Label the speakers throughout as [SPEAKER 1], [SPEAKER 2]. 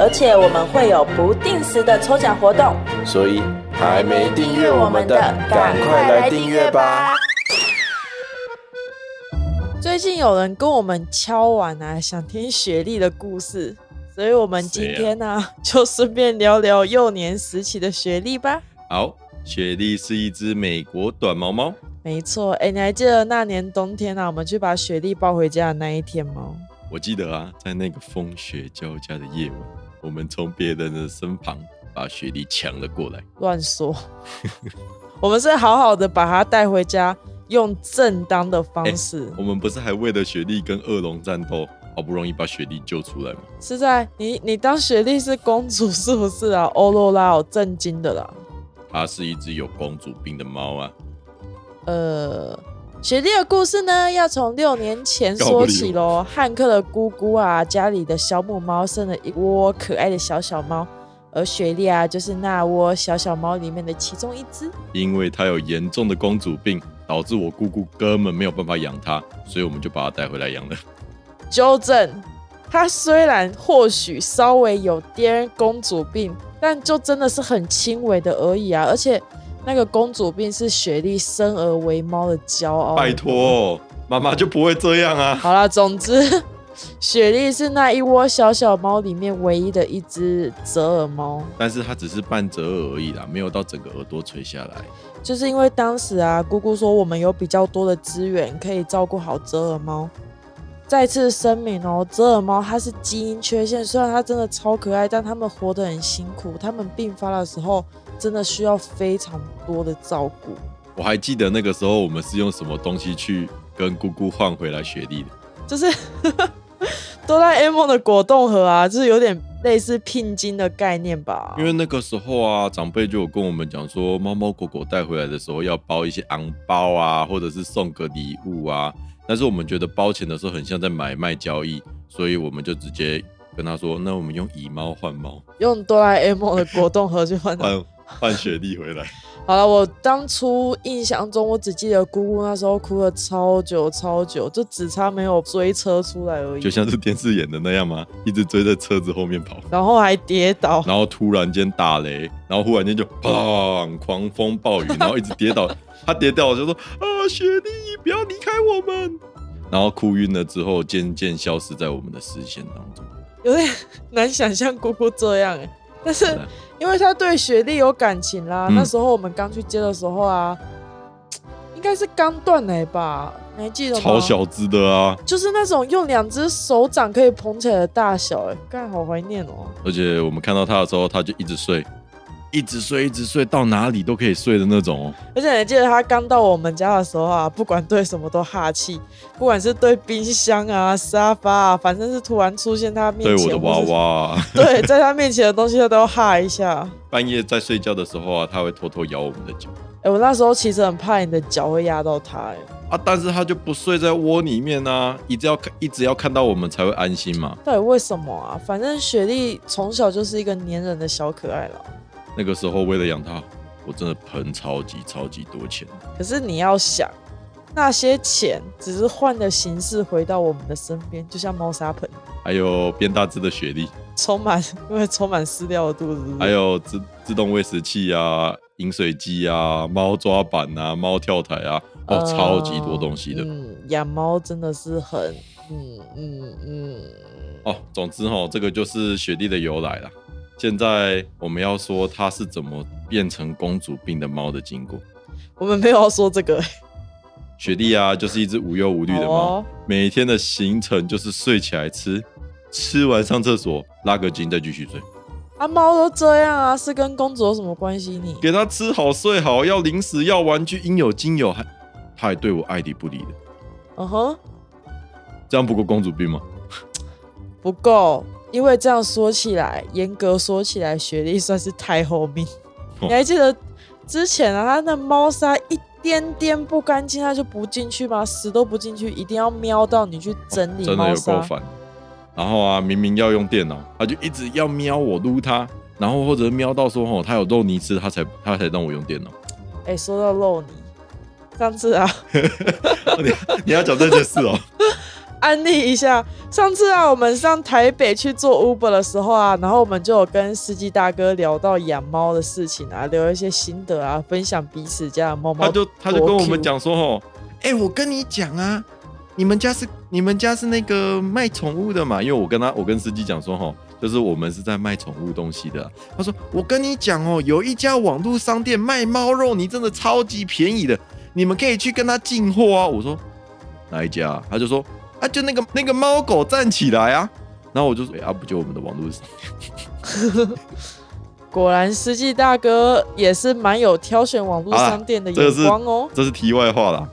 [SPEAKER 1] 而且我们会有不定时的抽奖活动。
[SPEAKER 2] 所以还没订阅我们的，赶快来订阅吧！！
[SPEAKER 3] 最近有人跟我们敲碗啊，想听雪莉的故事，所以我们今天呢、就顺便聊聊幼年时期的雪莉吧。
[SPEAKER 4] 好，雪莉是一只美国短毛猫，
[SPEAKER 3] 没错，哎，你还记得那年冬天啊，我们去把雪莉抱回家的那一天吗？
[SPEAKER 4] 我记得啊，在那个风雪交加的夜晚，我们从别人的身旁把雪莉抢了过来。
[SPEAKER 3] 乱说，我们是好好的把她带回家，用正当的方式。
[SPEAKER 4] 我们不是还为了雪莉跟恶龙战斗，好不容易把雪莉救出来吗？
[SPEAKER 3] 是在你你当雪莉是公主是不是啊？欧罗拉我震惊的啦。
[SPEAKER 4] 它是一只有公主病的猫啊，
[SPEAKER 3] 呃，雪莉的故事呢，要从六年前说起喽。汉克的姑姑啊，家里的小母猫生了一窝可爱的小小猫，而雪莉啊，就是那窝小小猫里面的其中一只。
[SPEAKER 4] 因为它有严重的公主病，导致我姑姑根本没有办法养它，所以我们就把它带回来养了。
[SPEAKER 3] 纠正，它虽然或许稍微有点公主病，但就真的是很轻微的而已啊。而且那个公主病是雪莉生而为猫的骄傲。
[SPEAKER 4] 拜托，妈妈就不会这样啊！
[SPEAKER 3] 好啦，总之，雪莉是那一窝小小猫里面唯一的一只折耳猫。
[SPEAKER 4] 但是它只是半折耳而已啦，没有到整个耳朵垂下来。
[SPEAKER 3] 就是因为当时啊，姑姑说我们有比较多的资源可以照顾好折耳猫。再次声明哦，折耳猫它是基因缺陷，虽然它真的超可爱，但它们活得很辛苦，它们病发的时候真的需要非常多的照顾。
[SPEAKER 4] 我还记得那个时候我们是用什么东西去跟姑姑换回来雪莉的。
[SPEAKER 3] 就是哆啦 A 梦的果冻盒啊，就是有点类似聘金的概念吧。
[SPEAKER 4] 因为那个时候啊，长辈就有跟我们讲说，猫猫狗狗带回来的时候要包一些昂包啊，或者是送个礼物啊。但是我们觉得包钱的时候很像在买卖交易，所以我们就直接跟他说，那我们用以猫换猫，
[SPEAKER 3] 用哆啦 A 梦的果冻盒去换。
[SPEAKER 4] 换换雪莉回来。
[SPEAKER 3] 好了，我当初印象中，我只记得姑姑那时候哭了超久超久，就只差没有追车出来而已，
[SPEAKER 4] 就像是电视演的那样吗？一直追在车子后面跑，
[SPEAKER 3] 然后还跌倒。
[SPEAKER 4] 然后突然间打雷，然后忽然间就砰，狂风暴雨，然后一直跌倒。他跌倒就说：“啊，雪莉，不要离开我们。”然后哭晕了之后，渐渐消失在我们的视线当中。
[SPEAKER 3] 有点难想象姑姑这样哎，但是因为他对雪莉有感情啦，
[SPEAKER 4] 嗯
[SPEAKER 3] 那时候我们刚去接的时候啊，应该是刚断奶吧？你还记得吗？
[SPEAKER 4] 超小只的啊！
[SPEAKER 3] 就是那种用两只手掌可以捧起来的大小哎，干好怀念哦。
[SPEAKER 4] 而且我们看到他的时候，他就一直睡，一直睡，一直睡，到哪里都可以睡的那种哦。
[SPEAKER 3] 而且你记得他刚到我们家的时候啊，不管对什么都哈气，不管是对冰箱啊、沙发啊，反正是突然出现他面前，
[SPEAKER 4] 对我的娃娃、啊，
[SPEAKER 3] 对，在他面前的东西他都哈一下。
[SPEAKER 4] 半夜在睡觉的时候啊，他会偷偷咬我们的脚
[SPEAKER 3] 哎、我那时候其实很怕你的脚会压到他、哎，
[SPEAKER 4] 啊，但是他就不睡在窝里面啊，一直要看，一直要看到我们才会安心嘛。
[SPEAKER 3] 到底为什么啊？反正雪莉从小就是一个粘人的小可爱了。
[SPEAKER 4] 那个时候为了养它，我真的喷超级超级多钱。
[SPEAKER 3] 可是你要想，那些钱只是换的形式回到我们的身边，就像猫砂盆，
[SPEAKER 4] 还有变大只的雪莉，
[SPEAKER 3] 充满因为充满饲料的肚子
[SPEAKER 4] 还有自自动喂食器啊、饮水机啊、猫抓板啊、猫跳台啊，哦，
[SPEAKER 3] 呃
[SPEAKER 4] 超级多东西的。
[SPEAKER 3] 嗯，养猫真的是很，嗯嗯嗯，
[SPEAKER 4] 哦，总之哦、这个就是雪莉的由来啦。现在我们要说它是怎么变成公主病的猫的经过。
[SPEAKER 3] 我们没有要说这个、
[SPEAKER 4] 雪莉啊，就是一只无忧无虑的猫，
[SPEAKER 3] 哦
[SPEAKER 4] 每天的行程就是睡起来吃，吃完上厕所拉个筋再继续睡。
[SPEAKER 3] 啊，猫都这样啊，是跟公主有什么关系你？
[SPEAKER 4] 给它吃好睡好，要零食要玩具，应有尽有，还它还对我爱理不理的，
[SPEAKER 3] 嗯哼，
[SPEAKER 4] 这样不够公主病吗？
[SPEAKER 3] 不够。因为这样说起来，严格说起来，雪莉算是太后命。
[SPEAKER 4] 哦
[SPEAKER 3] 你还记得之前啊，他那猫砂一点点不干净，他就不进去吗？死都不进去，一定要瞄到你去整理
[SPEAKER 4] 真的有够。烦。然后啊，明明要用电脑，他就一直要瞄我撸他，然后或者瞄到说哦，他有肉泥吃，他才他才让我用电脑。
[SPEAKER 3] 哎、说到肉泥，上次啊，
[SPEAKER 4] 你你要讲这件事哦，
[SPEAKER 3] 安利一下，上次啊，我们上台北去做 Uber 的时候啊，然后我们就有跟司机大哥聊到养猫的事情啊，聊一些心得啊，分享彼此家的猫猫。
[SPEAKER 4] 他就他就跟我们讲说哦，哎、我跟你讲啊，你们家是你们家是那个卖宠物的嘛？因为我跟他我跟司机讲说哦，就是我们是在卖宠物东西的啊、他说我跟你讲哦，有一家网络商店卖猫肉，你真的超级便宜的，你们可以去跟他进货啊。我说哪一家啊、他就说啊，就那个那个猫狗站起来啊。然后我就说，哎、啊，不就我们的网络是？
[SPEAKER 3] 果然司机大哥也是蛮有挑选网络商店的眼光哦，
[SPEAKER 4] 这是题外话啦。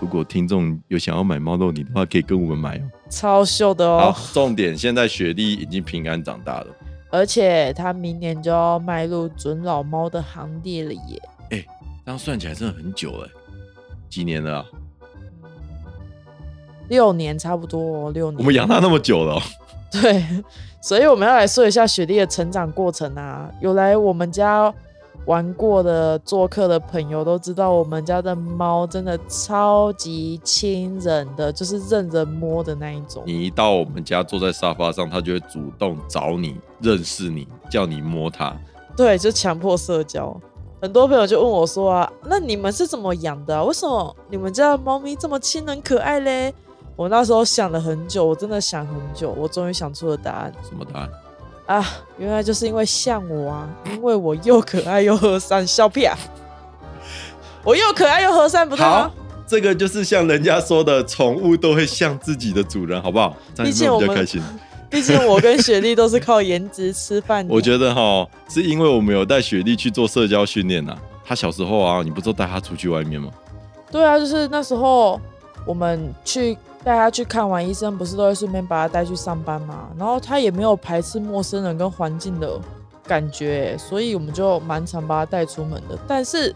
[SPEAKER 4] 如果听众有想要买猫肉泥的话，可以跟我们买哦。
[SPEAKER 3] 超秀的
[SPEAKER 4] 好
[SPEAKER 3] 哦。，
[SPEAKER 4] 重点现在雪莉已经平安长大了，
[SPEAKER 3] 而且他明年就要迈入准老猫的行列了耶。
[SPEAKER 4] 哎这样算起来真的很久了，几年了啊、
[SPEAKER 3] 六年差不多哦，六年。
[SPEAKER 4] 我们养它那么久了哦、
[SPEAKER 3] 对，所以我们要来说一下雪莉的成长过程啊。有来我们家玩过的做客的朋友都知道，我们家的猫真的超级亲人的，就是任人摸的那一种。
[SPEAKER 4] 你一到我们家坐在沙发上，它就会主动找你、认识你，叫你摸它。
[SPEAKER 3] 对，就强迫社交。很多朋友就问我说啊，那你们是怎么养的、啊？为什么你们家的猫咪这么亲人可爱嘞？我那时候想了很久，我真的想很久，我终于想出了答案
[SPEAKER 4] 什么答案？
[SPEAKER 3] 啊！原来就是因为像我啊，因为我又可爱又和善，笑屁啊！我又可爱又和善，不对吗
[SPEAKER 4] 好？，这个就是像人家说的，宠物都会像自己的主人，好不好？这样有没有比较开心？
[SPEAKER 3] 毕竟我跟雪莉都是靠颜值吃饭的。
[SPEAKER 4] 我觉得哈，是因为我们有带雪莉去做社交训练呐。她小时候啊，你不是都带她出去外面吗？
[SPEAKER 3] 对啊，就是那时候我们去带他去看完医生，不是都会顺便把他带去上班嘛？然后他也没有排斥陌生人跟环境的感觉，所以我们就蛮常把他带出门的。但是，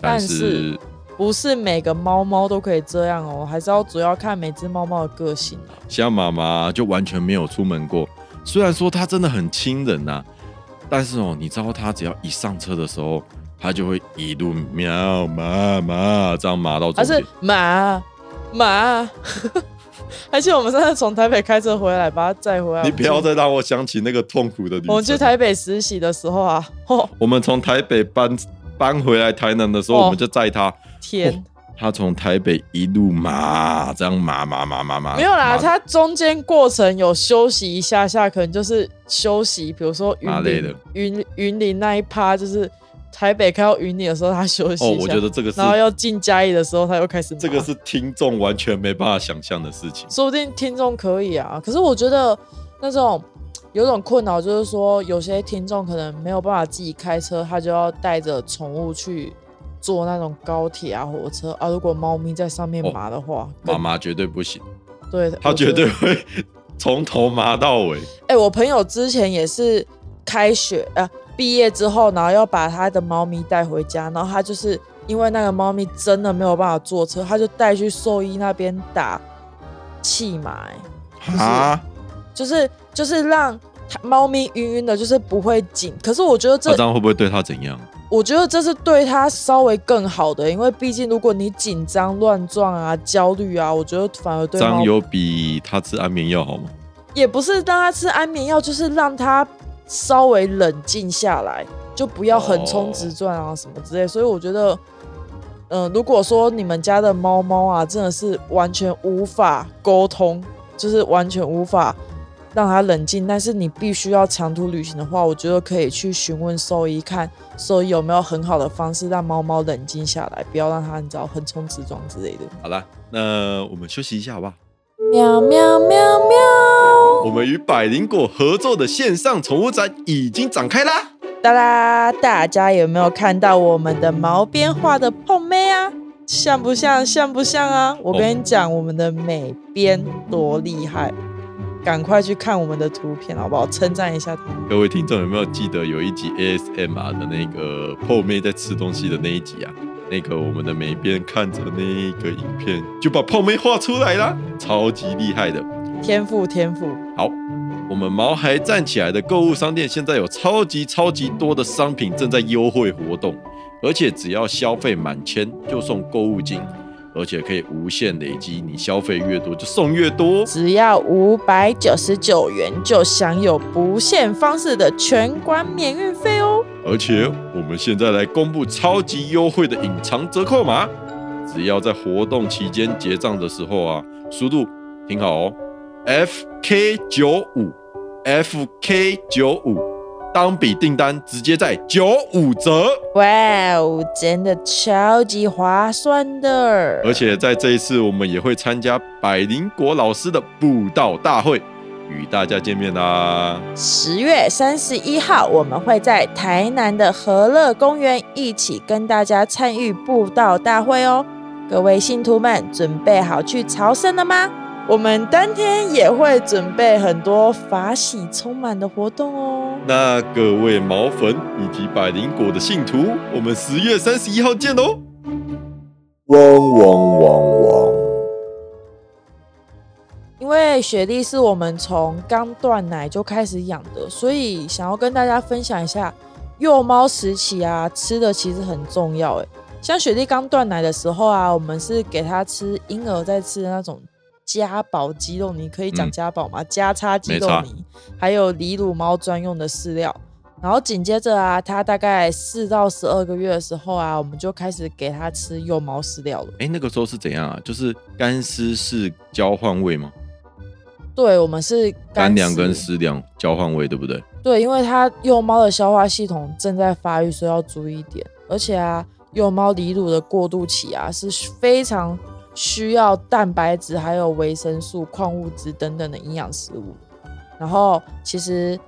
[SPEAKER 4] 但
[SPEAKER 3] 是
[SPEAKER 4] 是
[SPEAKER 3] 不是每个猫猫都可以这样哦，还是要主要看每只猫猫的个性啊。
[SPEAKER 4] 像妈妈就完全没有出门过。虽然说它真的很亲人呐、但是哦，你知道它只要一上车的时候，它就会一路喵妈妈这样骂到
[SPEAKER 3] 而是
[SPEAKER 4] 终点。
[SPEAKER 3] 马马，而且我们上次从台北开车回来，把他载回来。
[SPEAKER 4] 你不要再让我想起那个痛苦的旅程。
[SPEAKER 3] 我们去台北实习的时候啊，哦
[SPEAKER 4] 我们从台北搬搬回来台南的时候，
[SPEAKER 3] 哦
[SPEAKER 4] 我们就载他，
[SPEAKER 3] 天，
[SPEAKER 4] 他从台北一路麻，这样麻麻麻麻麻。
[SPEAKER 3] 没有啦，
[SPEAKER 4] 骂
[SPEAKER 3] 它中间过程有休息一下下，可能就是休息，比如说云云云林那一趴，就是台北开到云林的时候，他休息
[SPEAKER 4] 哦，
[SPEAKER 3] 一下，
[SPEAKER 4] 我觉得这个是
[SPEAKER 3] 然后要进嘉义的时候，他又开始骂
[SPEAKER 4] 这个是听众完全没办法想象的事情。
[SPEAKER 3] 说不定听众可以啊。可是我觉得那种有种困扰，就是说有些听众可能没有办法自己开车，他就要带着宠物去坐那种高铁啊、火车啊。如果猫咪在上面
[SPEAKER 4] 哦
[SPEAKER 3] 麻的话，更
[SPEAKER 4] 妈妈绝对不行，
[SPEAKER 3] 对，
[SPEAKER 4] 她
[SPEAKER 3] 我觉得
[SPEAKER 4] 绝对会从头麻到尾。
[SPEAKER 3] 哎、我朋友之前也是开学啊，毕业之后，然后要把他的猫咪带回家，然后他就是因为那个猫咪真的没有办法坐车，他就带去兽医那边打气麻、欸
[SPEAKER 4] 啊，
[SPEAKER 3] 就是就是让猫咪晕晕的，就是不会紧。可是我觉得这
[SPEAKER 4] 那这样会不会对他怎样？
[SPEAKER 3] 我觉得这是对他稍微更好的，因为毕竟如果你紧张、乱撞啊、焦虑啊，我觉得反而对猫
[SPEAKER 4] 这样有比他吃安眠药好吗？
[SPEAKER 3] 也不是让他吃安眠药，就是让它稍微冷静下来，就不要横冲直撞啊什么之类。所以我觉得，嗯、如果说你们家的猫猫啊，真的是完全无法沟通，就是完全无法让它冷静，但是你必须要长途旅行的话，我觉得可以去询问兽医，看兽医有没有很好的方式让猫猫冷静下来，不要让它你知道横冲直撞之类的。
[SPEAKER 4] 好了，那我们休息一下好不好？
[SPEAKER 3] 喵喵喵喵。
[SPEAKER 4] 我们与百灵果合作的线上宠物展已经展开啦！
[SPEAKER 3] 哒啦，大家有没有看到我们的毛边画的碰妹啊？像不像？像不像啊？我跟你讲，我们的美编多厉害！赶快去看我们的图片，好不好？称赞一下他。
[SPEAKER 4] 各位听众有没有记得有一集 ASMR 的那个泡妹在吃东西的那一集啊？那个我们的美边看着那个影片，就把泡妹画出来啦，超级厉害的。
[SPEAKER 3] 天赋天赋，
[SPEAKER 4] 好，我们毛孩站起来的购物商店现在有超级超级多的商品正在优惠活动，而且只要消费满千就送购物金，而且可以无限累积，你消费越多就送越多。
[SPEAKER 3] 只要五百九十九元就享有不限方式的全馆免运费哦。
[SPEAKER 4] 而且我们现在来公布超级优惠的隐藏折扣码，只要在活动期间结账的时候啊，输入听好哦，FK 九五，FK 九五，当笔订单直接在九五折，
[SPEAKER 3] 哇哦，真的超级划算的！
[SPEAKER 4] 而且在这一次我们也会参加百灵果老师的布道大会，与大家见面啦。
[SPEAKER 3] 十月三十一号，我们会在台南的和乐公园一起跟大家参与布道大会哦。各位信徒们，准备好去朝圣了吗？我们当天也会准备很多法喜充满的活动哦。
[SPEAKER 4] 那各位毛粉以及百灵果的信徒，我们十月三十一号见哦！
[SPEAKER 2] 嗡嗡嗡嗡。
[SPEAKER 3] 因为雪莉是我们从刚断奶就开始养的，所以想要跟大家分享一下幼猫时期啊，吃的其实很重要。哎，像雪莉刚断奶的时候啊，我们是给它吃婴儿在吃的那种家宝鸡肉泥，可以讲
[SPEAKER 4] 嗯
[SPEAKER 3] 家宝吗？加叉鸡肉泥，还有离乳猫专用的饲料。然后紧接着啊，它大概四到十二个月的时候啊，我们就开始给它吃幼猫饲料了。
[SPEAKER 4] 哎，那个时候是怎样啊？就是干湿是交换位吗？
[SPEAKER 3] 对，我们是食
[SPEAKER 4] 干粮跟湿粮交换位，对不对？
[SPEAKER 3] 对，因为它幼猫的消化系统正在发育，所以要注意一点。而且啊，幼猫离乳的过渡期啊，是非常需要蛋白质、还有维生素、矿物质等等的营养食物。然后，其实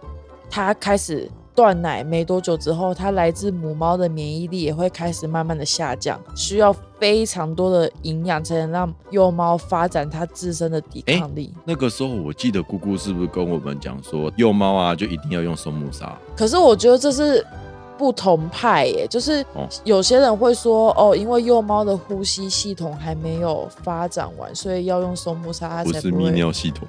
[SPEAKER 3] 它开始断奶没多久之后，它来自母猫的免疫力也会开始慢慢的下降，需要非常多的营养才能让幼猫发展它自身的抵抗力。
[SPEAKER 4] 那个时候我记得姑姑是不是跟我们讲说，幼猫啊就一定要用松木砂？
[SPEAKER 3] 可是我觉得这是不同派耶，就是
[SPEAKER 4] 哦。
[SPEAKER 3] 有些人会说哦，因为幼猫的呼吸系统还没有发展完，所以要用松木沙它
[SPEAKER 4] 不是泌尿系统。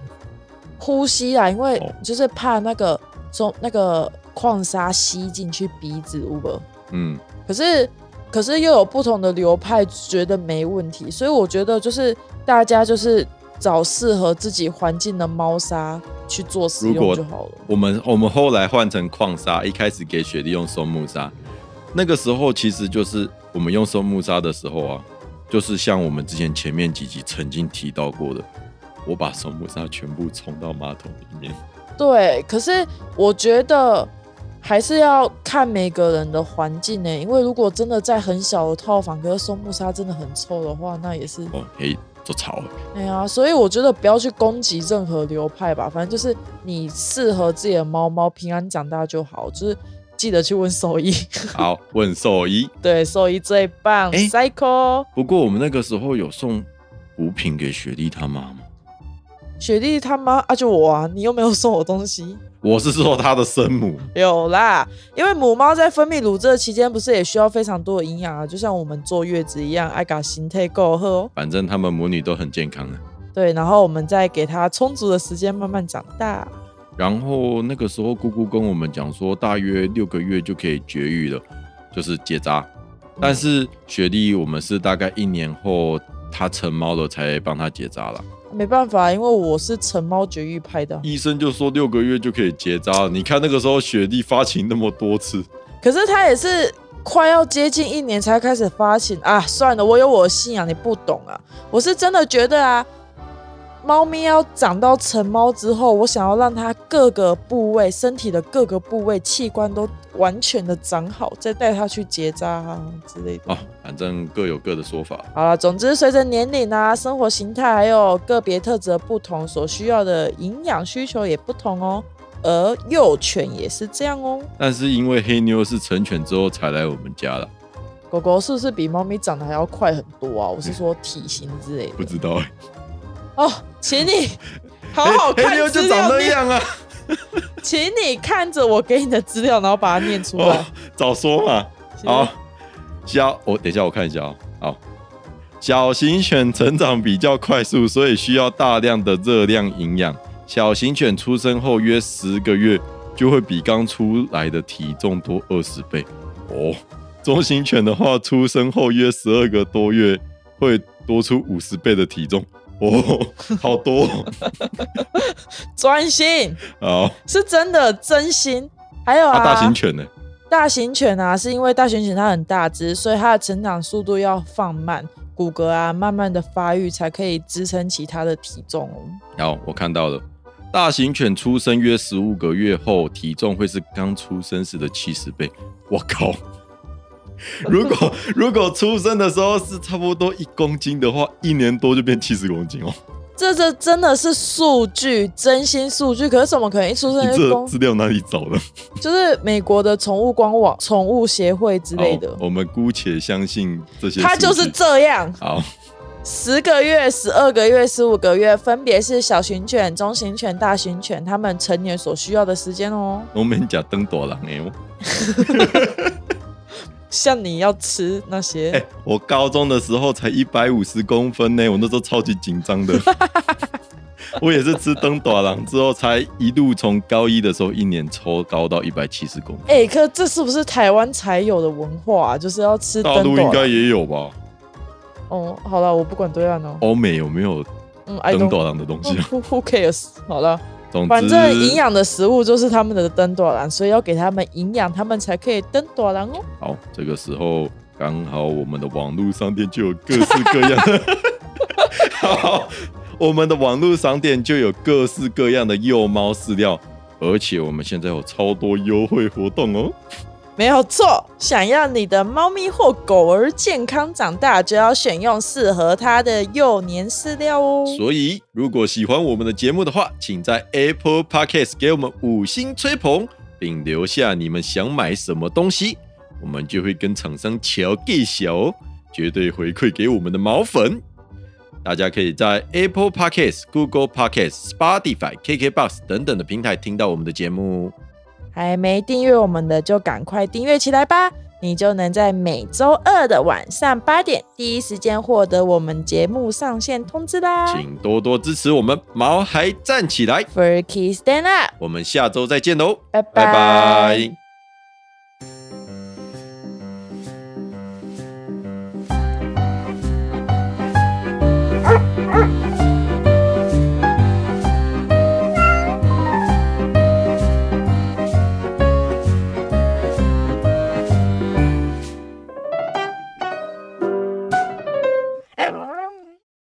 [SPEAKER 3] 呼吸啊，因为
[SPEAKER 4] 哦。
[SPEAKER 3] 就是怕那个松那个矿沙吸进去鼻子 b
[SPEAKER 4] 嗯，
[SPEAKER 3] 可是可是又有不同的流派觉得没问题，所以我觉得就是大家就是找适合自己环境的猫砂去做使用就好了。
[SPEAKER 4] 我们我们后来换成矿砂，一开始给雪莉用松木砂，那个时候其实就是我们用松木砂的时候啊，就是像我们之前前面几集曾经提到过的，我把松木砂全部冲到马桶里面。
[SPEAKER 3] 对，可是我觉得还是要看每个人的环境呢，因为如果真的在很小的套房，可是松木砂真的很臭的话，那也是
[SPEAKER 4] 哦，可以做潮。
[SPEAKER 3] 哎呀，所以我觉得不要去攻击任何流派吧，反正就是你适合自己的猫猫平安长大就好，就是记得去问兽医，
[SPEAKER 4] 好，问兽医。
[SPEAKER 3] 对，兽医最棒、
[SPEAKER 4] 哎不过我们那个时候有送补品给雪莉她妈吗？
[SPEAKER 3] 雪莉他妈啊，就我啊，你又没有送我东西。
[SPEAKER 4] 我是说她的生母。
[SPEAKER 3] 有啦，因为母猫在分泌乳汁的期间，不是也需要非常多的营养啊，就像我们坐月子一样，爱搞心态够喝哦。
[SPEAKER 4] 反正他们母女都很健康啊。
[SPEAKER 3] 对，然后我们再给它充足的时间慢慢长大。
[SPEAKER 4] 然后那个时候姑姑跟我们讲说，大约六个月就可以绝育了，就是结扎。但是雪莉我们是大概一年后它成猫了才帮它结扎了。
[SPEAKER 3] 没办法，因为我是成猫绝育派的。
[SPEAKER 4] 医生就说六个月就可以结扎。你看那个时候雪莉发情那么多次，
[SPEAKER 3] 可是它也是快要接近一年才开始发情啊！算了，我有我的信仰，你不懂啊。我是真的觉得啊，猫咪要长到成猫之后，我想要让它各个部位、身体的各个部位器官都完全的长好，再带它去结扎啊之类的。
[SPEAKER 4] 哦，反正各有各的说法。
[SPEAKER 3] 好了，总之随着年龄啊、生活形态还有个别特质的不同，所需要的营养需求也不同哦。而幼犬也是这样哦。
[SPEAKER 4] 但是因为黑妞是成犬之后才来我们家了，
[SPEAKER 3] 狗狗是不是比猫咪长得还要快很多啊？我是说体型之类的。
[SPEAKER 4] 不知道哎、
[SPEAKER 3] 哦，请你好好
[SPEAKER 4] 黑
[SPEAKER 3] 看
[SPEAKER 4] 妞就长那样啊。
[SPEAKER 3] 请你看着我给你的资料，然后把它念出来
[SPEAKER 4] 哦。，早说嘛。好，小我等一下我看一下哦。好，小型犬成长比较快速，所以需要大量的热量营养。小型犬出生后约十个月就会比刚出来的体重多二十倍哦。中型犬的话，出生后约十二个多月会多出五十倍的体重哦，好多哦
[SPEAKER 3] 专心
[SPEAKER 4] 好。
[SPEAKER 3] 是真的真心。还有啊，
[SPEAKER 4] 啊，大型犬呢？
[SPEAKER 3] 大型犬啊，是因为大型犬它很大只，所以它的成长速度要放慢，骨骼啊慢慢的发育，才可以支撑起它的体重哦。
[SPEAKER 4] 好，我看到了。大型犬出生约十五个月后，体重会是刚出生时的七十倍。我靠！如果如果出生的时候是差不多一公斤的话，一年多就变七十公斤哦。
[SPEAKER 3] 这这真的是数据，真心数据。可是怎么可能一出生就公？
[SPEAKER 4] 资料哪里找的？
[SPEAKER 3] 就是美国的宠物官网、宠物协会之类的，
[SPEAKER 4] 我们姑且相信这些。
[SPEAKER 3] 它就是。这样。
[SPEAKER 4] 好，
[SPEAKER 3] 十个月、十二个月、十五个月，分别是小型犬、中型犬、大型犬它们成年所需要的时间哦。
[SPEAKER 4] 我们讲登多狼哎，
[SPEAKER 3] 像你要吃那些，
[SPEAKER 4] 哎、我高中的时候才一百五十公分呢，我那时候超级紧张的。我也是吃登短郎之后，才一路从高一的时候一年抽高到一百七十公分。
[SPEAKER 3] 哎、可这是不是台湾才有的文化、啊？就是要吃
[SPEAKER 4] 大陆应该也有吧？
[SPEAKER 3] 哦，好了，我不管对岸哦。
[SPEAKER 4] 欧美有没有
[SPEAKER 3] 嗯 don't
[SPEAKER 4] 短郎的东西
[SPEAKER 3] who cares？好了，
[SPEAKER 4] 总之，
[SPEAKER 3] 反正营养的食物就是他们的灯朵兰，所以要给他们营养，他们才可以灯朵兰哦。
[SPEAKER 4] 好，这个时候刚好我们的网络商店就有各式各样的，好，我们的网络商店就有各式各样的幼猫饲料，而且我们现在有超多优惠活动哦。
[SPEAKER 3] 没有错，想要你的猫咪或狗儿健康长大，就要选用适合它的幼年饲料哦。
[SPEAKER 4] 所以，如果喜欢我们的节目的话，请在 Apple Podcast 给我们五星吹捧，并留下你们想买什么东西，我们就会跟厂商瞧计小哦，绝对回馈给我们的毛粉。大家可以在 Apple Podcast、Google Podcast、Spotify、KKBox 等等的平台听到我们的节目。
[SPEAKER 3] 还没订阅我们的，就赶快订阅起来吧！你就能在每周二的晚上八点第一时间获得我们节目上线通知啦。
[SPEAKER 4] 请多多支持我们毛孩站起来
[SPEAKER 3] ，Furky Stand Up，
[SPEAKER 4] 我们下周再见喽，
[SPEAKER 3] 拜。
[SPEAKER 4] 拜拜